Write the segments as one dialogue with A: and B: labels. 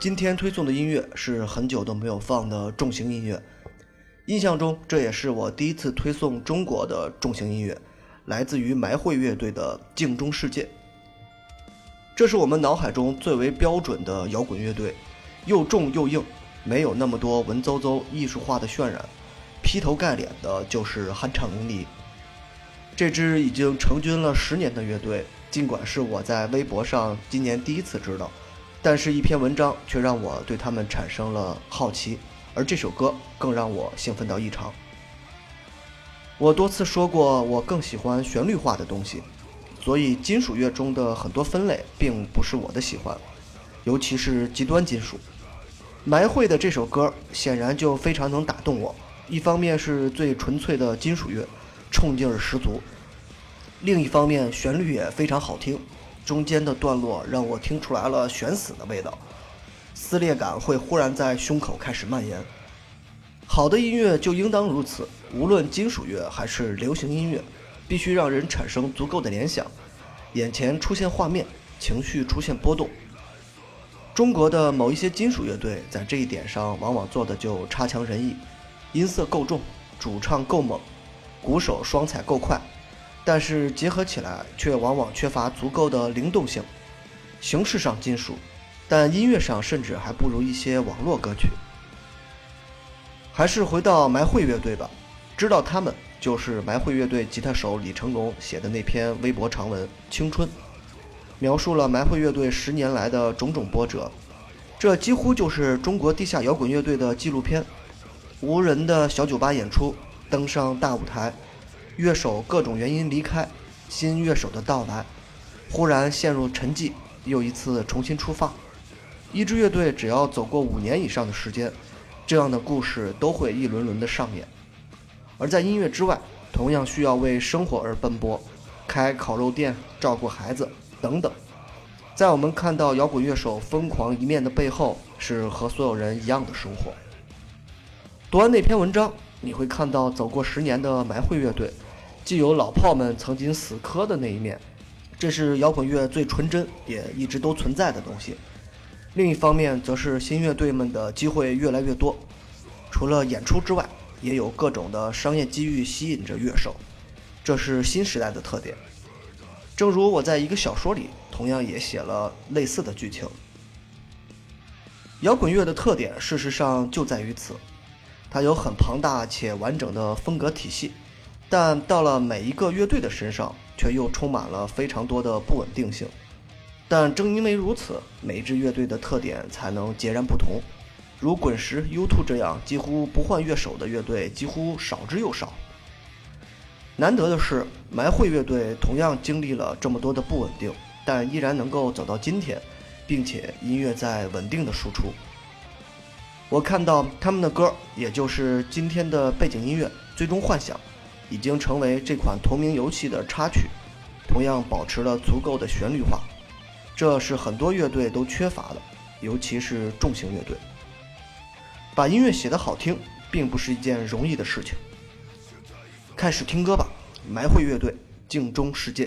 A: 今天推送的音乐是很久都没有放的重型音乐，印象中这也是我第一次推送中国的重型音乐，来自于埋会乐队的《镜中世界》。这是我们脑海中最为标准的摇滚乐队，又重又硬，没有那么多文绉绉艺术化的渲染，劈头盖脸的就是酣畅淋漓。这支已经成军了十年的乐队，尽管是我在微博上今年第一次知道。但是，一篇文章却让我对他们产生了好奇，而这首歌更让我兴奋到异常。我多次说过，我更喜欢旋律化的东西，所以金属乐中的很多分类并不是我的喜欢，尤其是极端金属。埋会的这首歌显然就非常能打动我，一方面是最纯粹的金属乐，冲劲儿十足；另一方面，旋律也非常好听。中间的段落让我听出来了悬死的味道，撕裂感会忽然在胸口开始蔓延。好的音乐就应当如此，无论金属乐还是流行音乐，必须让人产生足够的联想，眼前出现画面，情绪出现波动。中国的某一些金属乐队在这一点上往往做的就差强人意，音色够重，主唱够猛，鼓手双踩够快。但是结合起来却往往缺乏足够的灵动性，形式上金属，但音乐上甚至还不如一些网络歌曲。还是回到埋会乐队吧，知道他们就是埋会乐队吉他手李成龙写的那篇微博长文《青春》，描述了埋会乐队十年来的种种波折。这几乎就是中国地下摇滚乐队的纪录片：无人的小酒吧演出，登上大舞台。乐手各种原因离开，新乐手的到来，忽然陷入沉寂，又一次重新出发。一支乐队只要走过五年以上的时间，这样的故事都会一轮轮的上演。而在音乐之外，同样需要为生活而奔波，开烤肉店、照顾孩子等等。在我们看到摇滚乐手疯狂一面的背后，是和所有人一样的生活。读完那篇文章，你会看到走过十年的埋会乐队。既有老炮们曾经死磕的那一面，这是摇滚乐最纯真也一直都存在的东西；另一方面，则是新乐队们的机会越来越多，除了演出之外，也有各种的商业机遇吸引着乐手，这是新时代的特点。正如我在一个小说里同样也写了类似的剧情。摇滚乐的特点，事实上就在于此，它有很庞大且完整的风格体系。但到了每一个乐队的身上，却又充满了非常多的不稳定性。但正因为如此，每一支乐队的特点才能截然不同。如滚石、U2 这样几乎不换乐手的乐队，几乎少之又少。难得的是，埋会乐队同样经历了这么多的不稳定，但依然能够走到今天，并且音乐在稳定的输出。我看到他们的歌，也就是今天的背景音乐《最终幻想》。已经成为这款同名游戏的插曲，同样保持了足够的旋律化，这是很多乐队都缺乏的，尤其是重型乐队。把音乐写得好听，并不是一件容易的事情。开始听歌吧，埋会乐队《镜中世界》。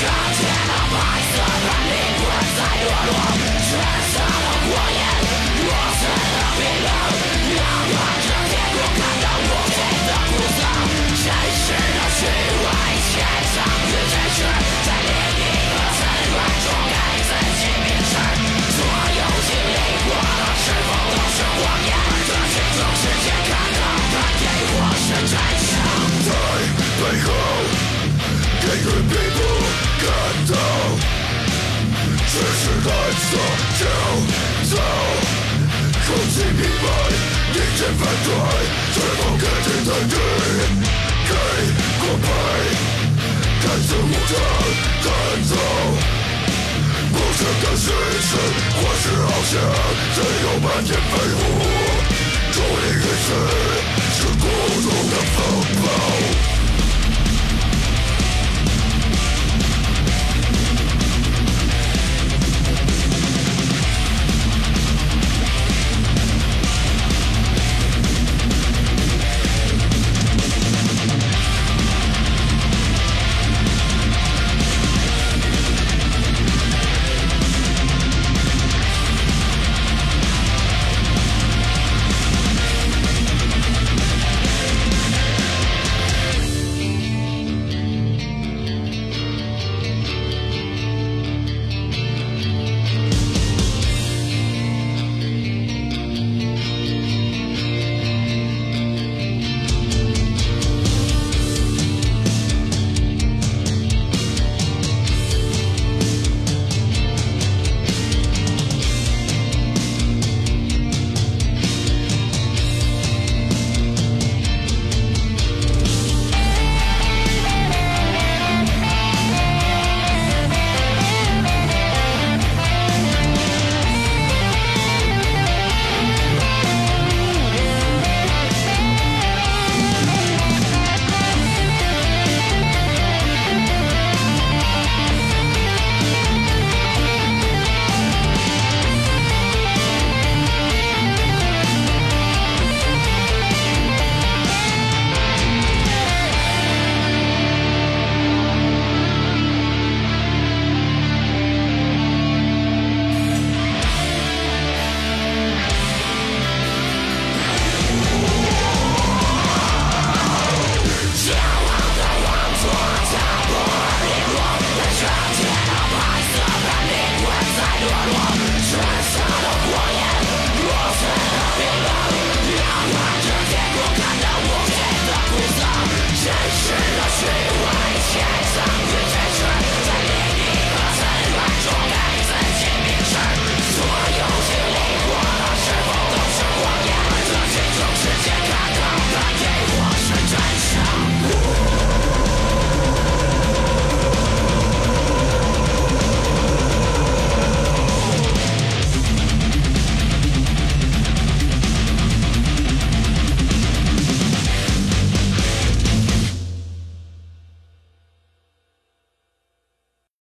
B: 车前的白色的灵魂在堕落。
A: 走就走，空气平凡，一阵反转，吹风感觉的雨，给过背，看似无常，赶走。不是的虚实，或是翱翔，自由漫天飞舞，终于认识，是孤独的风暴。